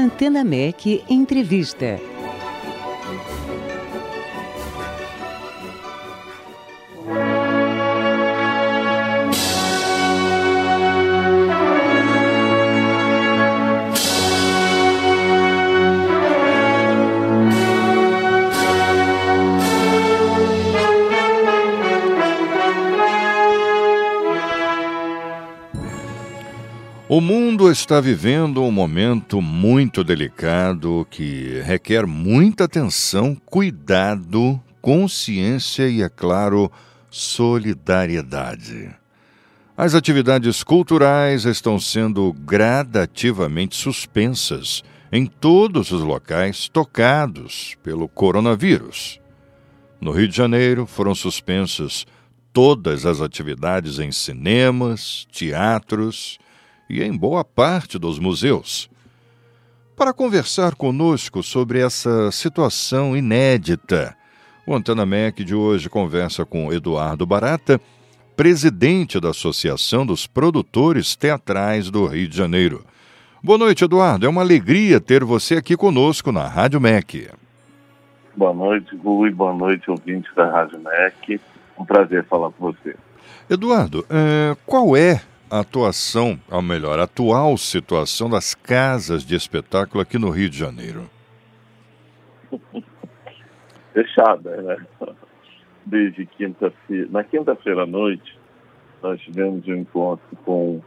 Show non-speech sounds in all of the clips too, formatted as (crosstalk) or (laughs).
Antena MEC Entrevista. Está vivendo um momento muito delicado que requer muita atenção, cuidado, consciência e, é claro, solidariedade. As atividades culturais estão sendo gradativamente suspensas em todos os locais tocados pelo coronavírus. No Rio de Janeiro foram suspensas todas as atividades em cinemas, teatros e em boa parte dos museus. Para conversar conosco sobre essa situação inédita, o Antena MEC de hoje conversa com Eduardo Barata, presidente da Associação dos Produtores Teatrais do Rio de Janeiro. Boa noite, Eduardo. É uma alegria ter você aqui conosco na Rádio MEC. Boa noite, Rui. Boa noite, ouvintes da Rádio MEC. Um prazer falar com você. Eduardo, é, qual é a atuação, ou melhor, a atual situação das casas de espetáculo aqui no Rio de Janeiro? (laughs) Fechada, né? Desde quinta-feira. Na quinta-feira à noite, nós tivemos um encontro com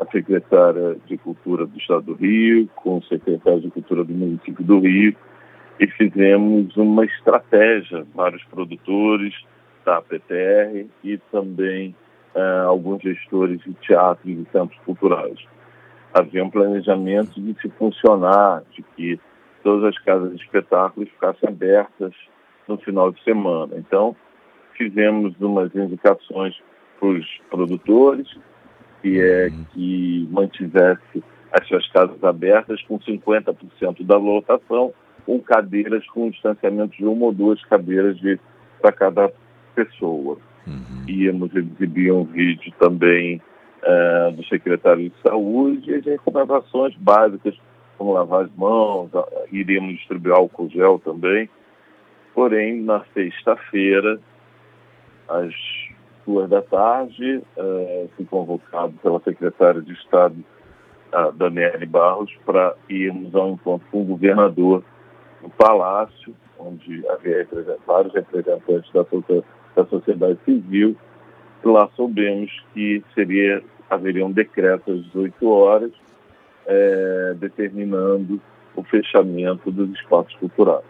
a secretária de Cultura do Estado do Rio, com o secretário de Cultura do município do Rio, e fizemos uma estratégia para os produtores da PTR e também uh, alguns gestores de teatro e de centros culturais. Havia um planejamento de se funcionar, de que todas as casas de espetáculos ficassem abertas no final de semana. Então, fizemos umas indicações para os produtores, que é uhum. que mantivesse as suas casas abertas com 50% da lotação, com cadeiras com distanciamento de uma ou duas cadeiras para cada pessoa. Uhum. Íamos exibir um vídeo também uh, do secretário de saúde e as recomendações básicas, como lavar as mãos, iríamos distribuir álcool gel também. Porém, na sexta-feira, às duas da tarde, uh, fui convocado pela secretária de Estado, a Daniele Barros, para irmos ao encontro com o governador no Palácio, onde havia vários representantes da sociedade da sociedade civil. Lá soubemos que seria, haveria um decreto às 18 horas é, determinando o fechamento dos espaços culturais.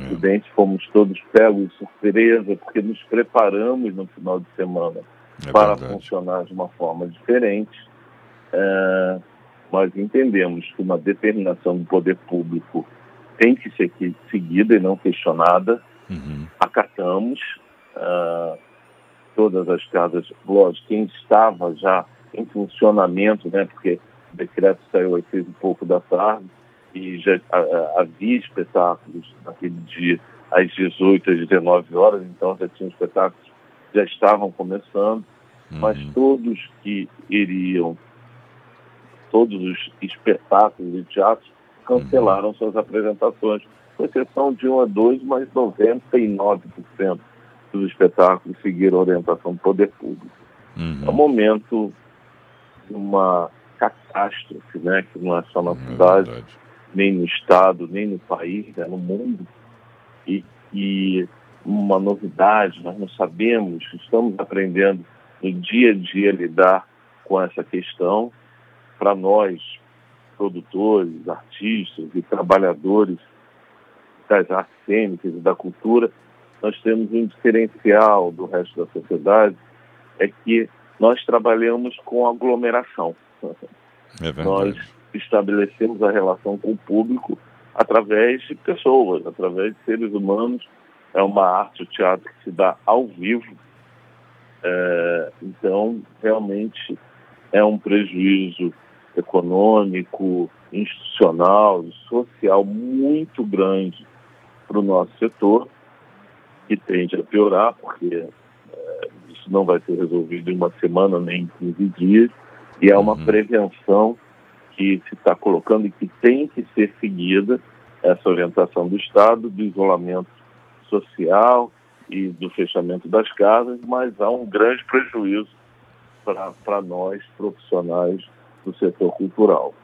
É. Evidente, fomos todos pegos de surpresa, porque nos preparamos no final de semana é para verdade. funcionar de uma forma diferente. É, nós entendemos que uma determinação do poder público tem que ser seguida e não questionada. Uhum. Acatamos, uh, todas as casas, lógico, quem estava já em funcionamento, né, porque o decreto saiu às seis e pouco da tarde e já havia espetáculos naquele dia às 18 às 19 horas, então já tinha espetáculos, já estavam começando, uhum. mas todos que iriam, todos os espetáculos e teatros cancelaram uhum. suas apresentações, com exceção de um a dois, mas 99% dos espetáculos seguiram a orientação do poder público. Uhum. É um momento de uma catástrofe, né, que não é só na é cidade, nem no estado, nem no país, é no mundo. E, e uma novidade, nós não sabemos, estamos aprendendo no dia a dia lidar com essa questão. Para nós, produtores, artistas e trabalhadores das artes cênicas e da cultura, nós temos um diferencial do resto da sociedade, é que nós trabalhamos com aglomeração. É nós estabelecemos a relação com o público através de pessoas, através de seres humanos. É uma arte, o teatro que se dá ao vivo. É, então, realmente é um prejuízo econômico, institucional, social muito grande para o nosso setor que tende a piorar, porque é, isso não vai ser resolvido em uma semana nem em 15 dias, e é uma uhum. prevenção que se está colocando e que tem que ser seguida essa orientação do Estado, do isolamento social e do fechamento das casas, mas há um grande prejuízo para nós, profissionais do setor cultural.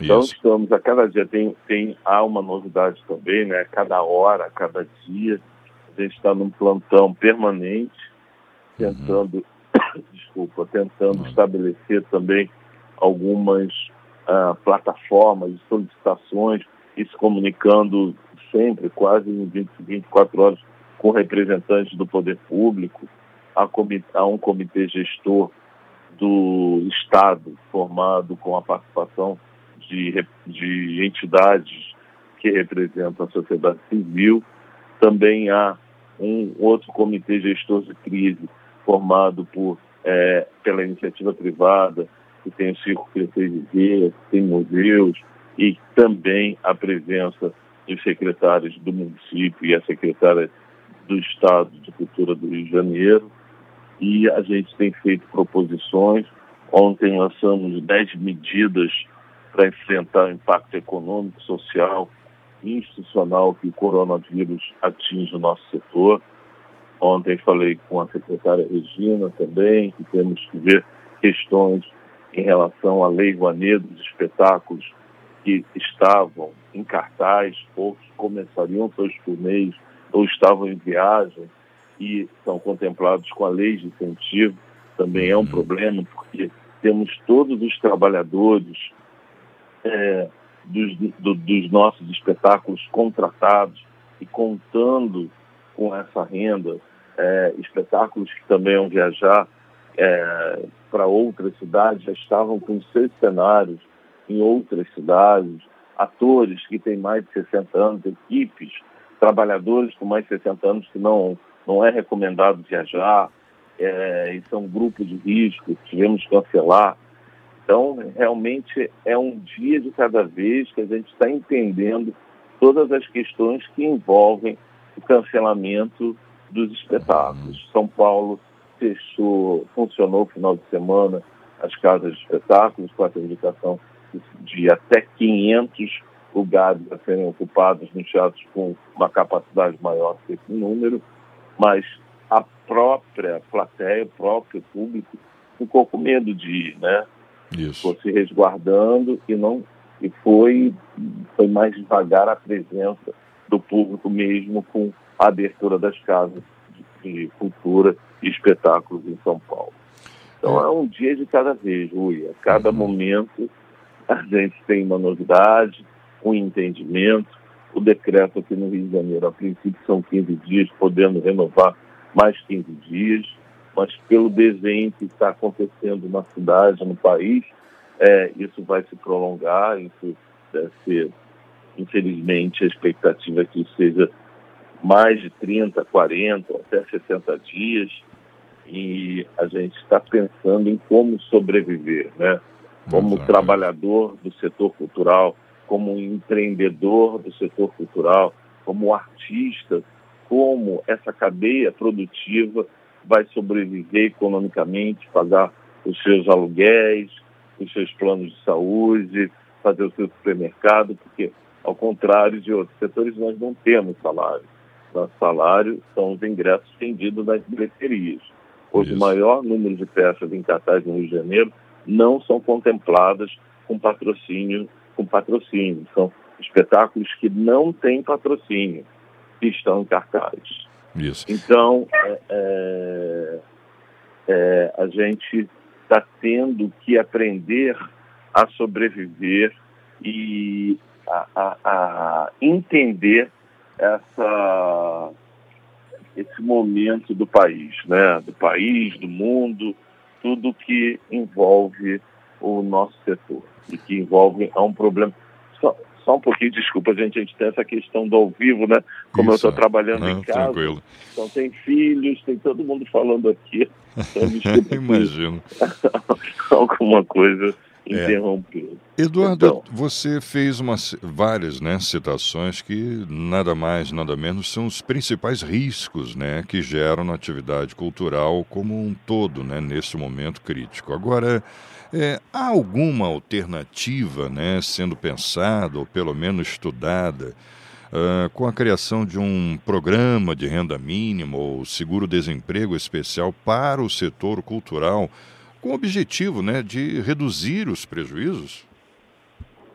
Então Isso. estamos, a cada dia tem, tem, há uma novidade também, né? Cada hora, cada dia, a gente está num plantão permanente, uhum. tentando, uhum. (coughs) desculpa, tentando uhum. estabelecer também algumas uh, plataformas de solicitações e se comunicando sempre, quase em 20, 24 horas, com representantes do poder público, há, há um comitê gestor do Estado formado com a participação de, de entidades que representam a sociedade civil. Também há um outro comitê gestor de crise formado por, é, pela iniciativa privada, que tem o Circo Crescer tem museus, e também a presença dos secretários do município e a secretária do Estado de Cultura do Rio de Janeiro. E a gente tem feito proposições. Ontem lançamos 10 medidas para enfrentar o impacto econômico, social institucional que o coronavírus atinge o nosso setor. Ontem falei com a secretária Regina também, que temos que ver questões em relação à Lei Rouanet dos espetáculos que estavam em cartaz, poucos começariam seus turnês ou estavam em viagem e são contemplados com a lei de incentivo. Também é um uhum. problema, porque temos todos os trabalhadores é, dos, do, dos nossos espetáculos contratados e contando com essa renda, é, espetáculos que também vão viajar é, para outras cidades, já estavam com seus cenários em outras cidades, atores que têm mais de 60 anos, equipes, trabalhadores com mais de 60 anos que não, não é recomendado viajar, é, e são grupos de risco, tivemos que cancelar. Então, realmente é um dia de cada vez que a gente está entendendo todas as questões que envolvem o cancelamento dos espetáculos. São Paulo fechou, funcionou no final de semana as casas de espetáculos com a indicação de até 500 lugares a serem ocupados nos teatros com uma capacidade maior que esse número, mas a própria plateia, o próprio público ficou com medo de ir, né? Isso. Ficou se resguardando e não e foi foi mais devagar a presença do público mesmo com a abertura das casas de, de cultura e espetáculos em São Paulo. Então é, um dia de cada vez, Rui. A cada uhum. momento a gente tem uma novidade, um entendimento. O decreto aqui no Rio de Janeiro, a princípio, são 15 dias, podendo renovar mais 15 dias, mas pelo desenho que está acontecendo na cidade, no país, é, isso vai se prolongar, isso deve ser, infelizmente, a expectativa é que seja mais de 30, 40, até 60 dias, e a gente está pensando em como sobreviver, né? como Exato. trabalhador do setor cultural, como empreendedor do setor cultural, como artista, como essa cadeia produtiva vai sobreviver economicamente, pagar os seus aluguéis, os seus planos de saúde, fazer o seu supermercado, porque, ao contrário de outros setores, nós não temos salário. Nosso salário são os ingressos vendidos nas bilheterias. Hoje, o maior número de peças em cartaz no Rio de Janeiro não são contempladas com patrocínio, com patrocínio. São espetáculos que não têm patrocínio, que estão em cartaz. Isso. Então, é, é, é, a gente está tendo que aprender a sobreviver e a, a, a entender essa, esse momento do país, né? Do país, do mundo, tudo que envolve o nosso setor e que envolve a um problema. Só, só um pouquinho, desculpa, gente, a gente tem essa questão do ao vivo, né? Como Isso. eu estou trabalhando Não, em casa. Tranquilo. Então tem filhos, tem todo mundo falando aqui. Então, (laughs) Imagino. (laughs) Alguma coisa é. interrompeu. Eduardo, então, você fez uma, várias né, citações que nada mais, nada menos são os principais riscos né, que geram na atividade cultural como um todo, né, nesse momento crítico. Agora, É, há alguma alternativa né, sendo pensada, ou pelo menos estudada, uh, com a criação de um programa de renda mínima ou seguro-desemprego especial para o setor cultural, com o objetivo né, de reduzir os prejuízos?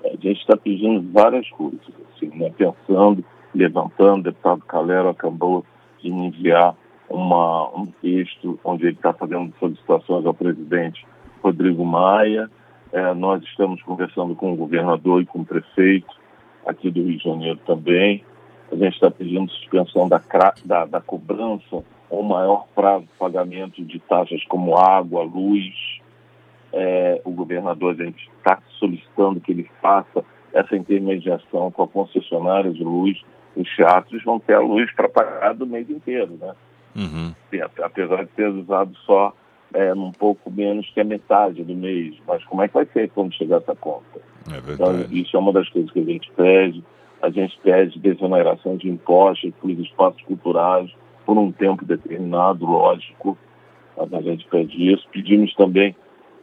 A gente está pedindo várias coisas, assim, né, pensando, levantando, o deputado Calero acabou de enviar uma, um texto onde ele está fazendo solicitações ao presidente Rodrigo Maia. É, nós estamos conversando com o governador e com o prefeito aqui do Rio de Janeiro também. A gente está pedindo suspensão da, da, da cobrança ou maior prazo de pagamento de taxas como água, luz. É, o governador, a gente está solicitando que ele faça essa intermediação com a concessionária de luz. Os teatros vão ter a luz para pagar do mês inteiro, né? Uhum. Apesar de ter usado só é, um pouco menos que a metade do mês. Mas como é que vai ser quando chegar essa conta? É então, isso é uma das coisas que a gente pede. A gente pede desoneração de impostos para os espaços culturais por um tempo determinado, lógico. A gente pede isso. Pedimos também,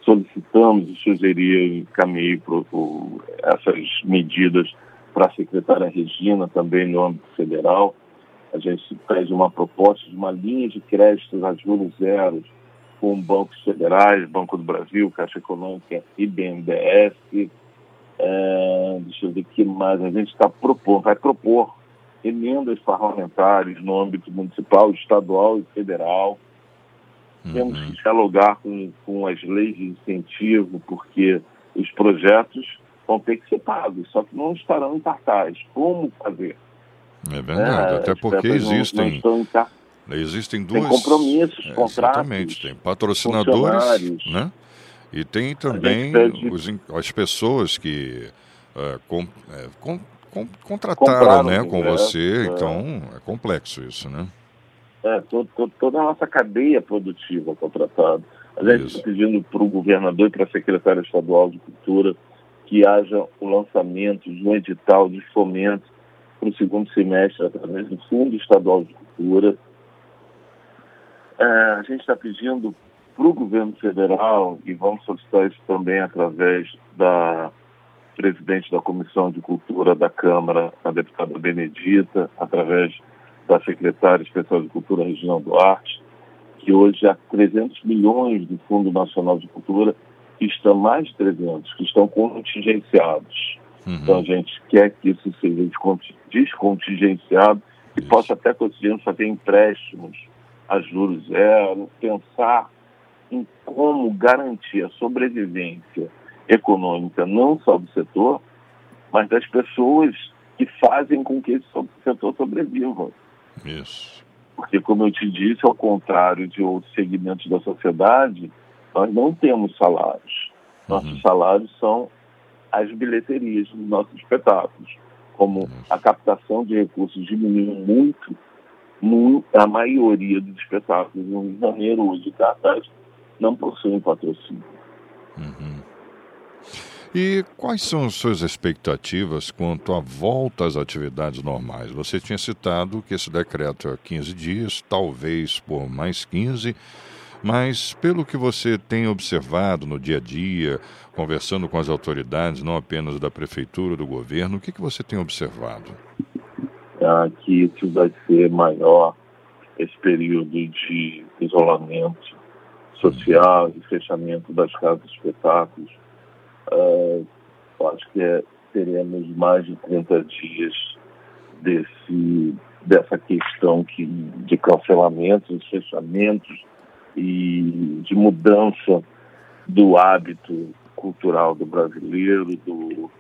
solicitamos e sugerir, encaminhei essas medidas para a secretária Regina, também no âmbito federal. A gente pede uma proposta de uma linha de créditos a juros zeros com bancos federais, Banco do Brasil, Caixa Econômica e BNDES. É, deixa eu ver o que mais. A gente está propondo, vai propor emendas parlamentares no âmbito municipal, estadual e federal. Uhum. Temos que dialogar com, com as leis de incentivo, porque os projetos vão ter que ser pagos, só que não estarão em cartaz. Como fazer? É verdade, é, até porque existem. Não, não Existem duas. Tem compromissos, é, contratos. Exatamente, tem patrocinadores, né? E tem também os, as pessoas que uh, com, é, com, com, contrataram né, com você, é. então é complexo isso, né? É, todo, todo, toda a nossa cadeia produtiva contratada. A gente está pedindo para o governador e para a secretária estadual de Cultura que haja o lançamento de um edital de fomento para o segundo semestre através do Fundo Estadual de Cultura, é, a gente está pedindo para o governo federal, e vamos solicitar isso também através da presidente da Comissão de Cultura da Câmara, a deputada Benedita, através da secretária especial de Cultura, Regina Duarte, que hoje há 300 milhões do Fundo Nacional de Cultura, que estão mais de 300, que estão contingenciados. Uhum. Então a gente quer que isso seja descontingenciado e possa até conseguir fazer empréstimos a juros zero, pensar em como garantir a sobrevivência econômica não só do setor, mas das pessoas que fazem com que esse setor sobreviva. Isso. Porque, como eu te disse, ao contrário de outros segmentos da sociedade, nós não temos salários. Nossos uhum. salários são as bilheterias dos nossos espetáculos. Como a captação de recursos diminuiu muito a maioria dos espetáculos no Rio de Janeiro hoje cartaz não possuem patrocínio. Uhum. E quais são as suas expectativas quanto à volta às atividades normais? Você tinha citado que esse decreto é 15 dias, talvez por mais 15, mas pelo que você tem observado no dia a dia, conversando com as autoridades, não apenas da prefeitura, do governo, o que, que você tem observado? Que isso vai ser maior, esse período de isolamento social e fechamento das casas de espetáculos. Uh, acho que é, teremos mais de 30 dias desse, dessa questão que, de cancelamentos, fechamentos e de mudança do hábito cultural do brasileiro, do,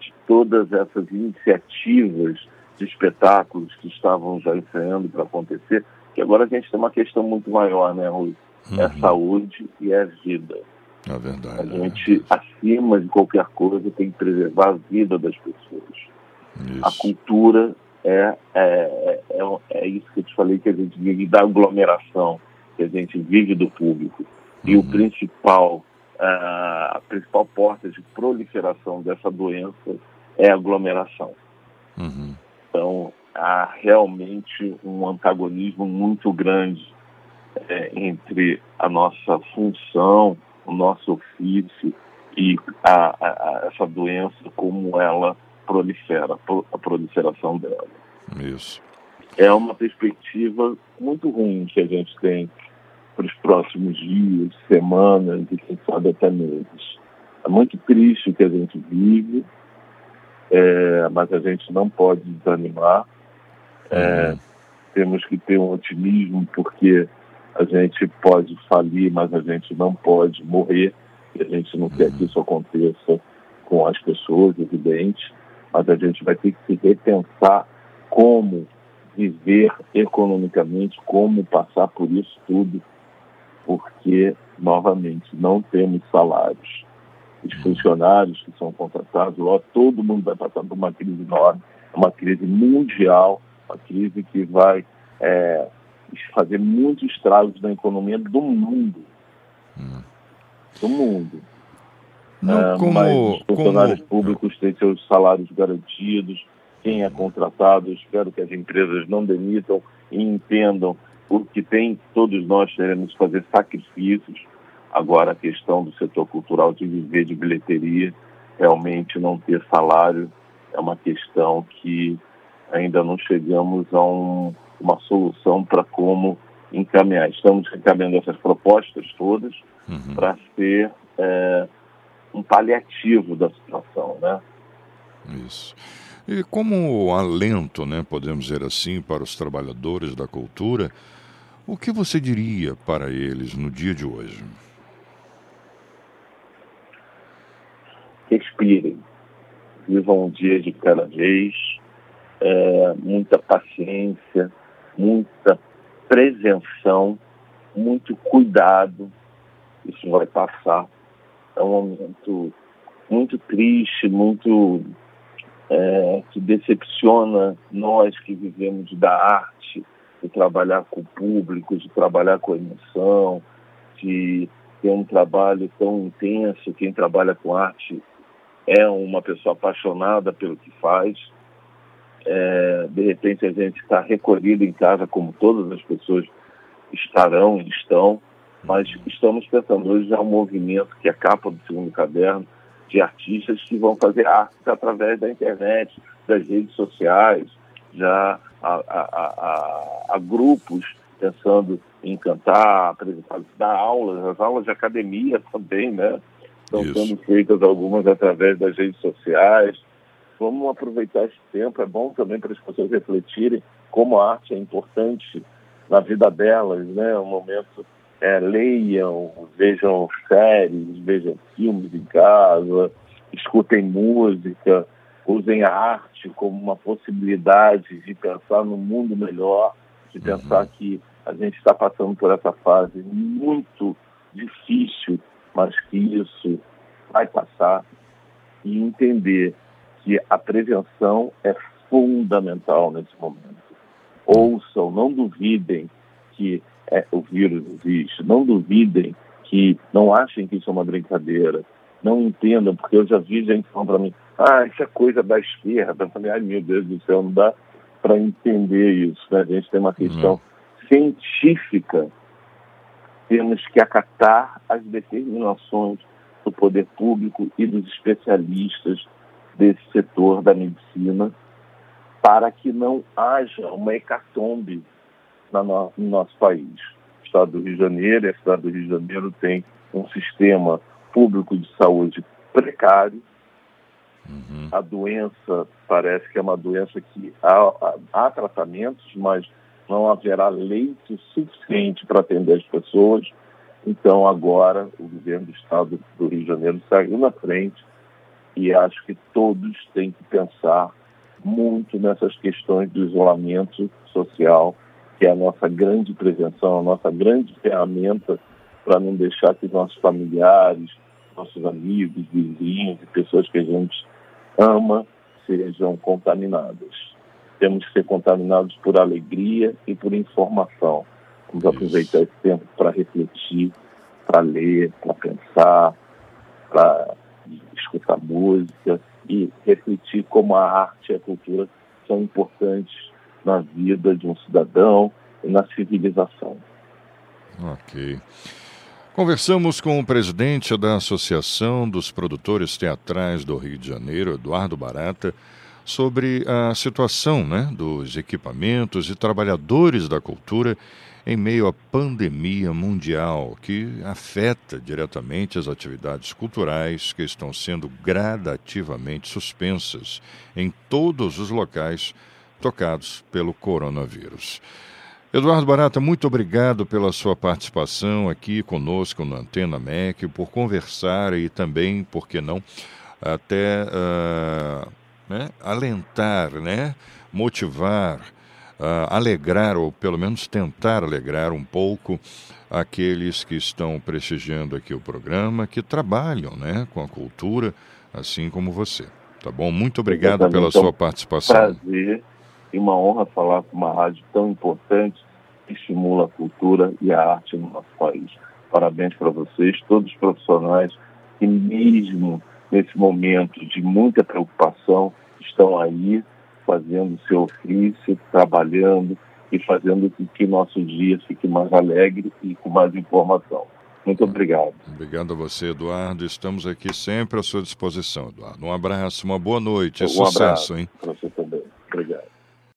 de todas essas iniciativas de espetáculos que estavam já ensaiando para acontecer, que agora a gente tem uma questão muito maior, né, Rui? É a uhum. saúde e é a vida. É verdade. A gente, é. acima de qualquer coisa, tem que preservar a vida das pessoas. Isso. A cultura é, é, é, é, isso que eu te falei, que a gente vive da aglomeração, que a gente vive do público. E o uhum. principal, a principal porta de proliferação dessa doença é a aglomeração. Uhum. Então, há realmente um antagonismo muito grande é, entre a nossa função, o nosso ofício e a, a, a essa doença, como ela prolifera, a proliferação dela. Isso. É uma perspectiva muito ruim que a gente tem para os próximos dias, semanas e quem sabe até meses. É muito triste o que a gente vive, é, mas a gente não pode desanimar. É, uhum. Temos que ter um otimismo porque a gente pode falir, mas a gente não pode morrer. E a gente não quer que isso aconteça com as pessoas, evidente, mas a gente vai ter que se repensar como viver economicamente, como passar por isso tudo, porque, novamente, não temos salários. Os funcionários que são contratados, lá, todo mundo vai passar por uma crise enorme, uma crise mundial, uma crise que vai é, fazer muitos estragos na economia do mundo. Hum. Do mundo. Não, é, como, mas os funcionários como... públicos têm seus salários garantidos, quem é contratado, espero que as empresas não demitam e entendam porque tem, todos nós teremos que fazer sacrifícios. Agora, a questão do setor cultural de viver de bilheteria, realmente não ter salário, é uma questão que ainda não chegamos a um, uma solução para como encaminhar. Estamos encaminhando essas propostas todas uhum. para ser é, um paliativo da situação, né? Isso. E como alento, né, podemos dizer assim, para os trabalhadores da cultura, o que você diria para eles no dia de hoje? Vivam um dia de cada vez, é, muita paciência, muita prevenção, muito cuidado. Isso vai passar. É um momento muito triste, muito é, que decepciona nós que vivemos da arte, de trabalhar com o público, de trabalhar com a emoção, de ter um trabalho tão intenso. Quem trabalha com arte é uma pessoa apaixonada pelo que faz. É, de repente a gente está recolhido em casa, como todas as pessoas estarão e estão, mas estamos pensando hoje já um movimento que é a capa do segundo caderno de artistas que vão fazer arte através da internet, das redes sociais, já a, a, a, a grupos pensando em cantar, apresentar, dar aulas, as aulas de academia também, né? Estão Isso. sendo feitas algumas através das redes sociais. Vamos aproveitar esse tempo, é bom também para as pessoas refletirem como a arte é importante na vida delas, né? Um momento, é, leiam, vejam séries, vejam filmes em casa, escutem música, usem a arte como uma possibilidade de pensar no mundo melhor, de pensar uhum. que a gente está passando por essa fase muito difícil, mas que isso vai passar e entender que a prevenção é fundamental nesse momento. Ouçam, não duvidem que é, o vírus existe, não duvidem que não achem que isso é uma brincadeira, não entendam, porque eu já vi gente falando para mim, ah, isso é coisa da esquerda. Eu falei, ai meu Deus do céu, não dá para entender isso. Né? A gente tem uma questão uhum. científica. Temos que acatar as determinações do poder público e dos especialistas desse setor da medicina para que não haja uma hecatombe no, no nosso país. O Estado do Rio de Janeiro e a cidade do Rio de Janeiro tem um sistema público de saúde precário, Uhum. A doença parece que é uma doença que há, há tratamentos, mas não haverá leito suficiente para atender as pessoas. Então, agora, o governo do estado do Rio de Janeiro saiu na frente e acho que todos têm que pensar muito nessas questões do isolamento social, que é a nossa grande prevenção, a nossa grande ferramenta para não deixar que nossos familiares, nossos amigos, vizinhos e pessoas que a gente ama sejam contaminadas. Temos que ser contaminados por alegria e por informação. Vamos Isso. aproveitar esse tempo para refletir, para ler, para pensar, para escutar música e refletir como a arte e a cultura são importantes na vida de um cidadão e na civilização. Ok. Conversamos com o presidente da Associação dos Produtores Teatrais do Rio de Janeiro, Eduardo Barata, sobre a situação né, dos equipamentos e trabalhadores da cultura em meio à pandemia mundial que afeta diretamente as atividades culturais que estão sendo gradativamente suspensas em todos os locais tocados pelo coronavírus. Eduardo Barata, muito obrigado pela sua participação aqui conosco no Antena MEC, por conversar e também, por que não, até uh, né, alentar, né, motivar, uh, alegrar, ou pelo menos tentar alegrar um pouco aqueles que estão prestigiando aqui o programa, que trabalham né, com a cultura, assim como você. Tá bom? Muito obrigado Exatamente. pela sua participação. Prazer e uma honra falar com uma rádio tão importante que estimula a cultura e a arte no nosso país. Parabéns para vocês, todos os profissionais que mesmo nesse momento de muita preocupação estão aí fazendo o seu ofício, trabalhando e fazendo com que nosso dia fique mais alegre e com mais informação. Muito obrigado. Obrigado a você, Eduardo. Estamos aqui sempre à sua disposição, Eduardo. Um abraço, uma boa noite. Um sucesso, abraço hein?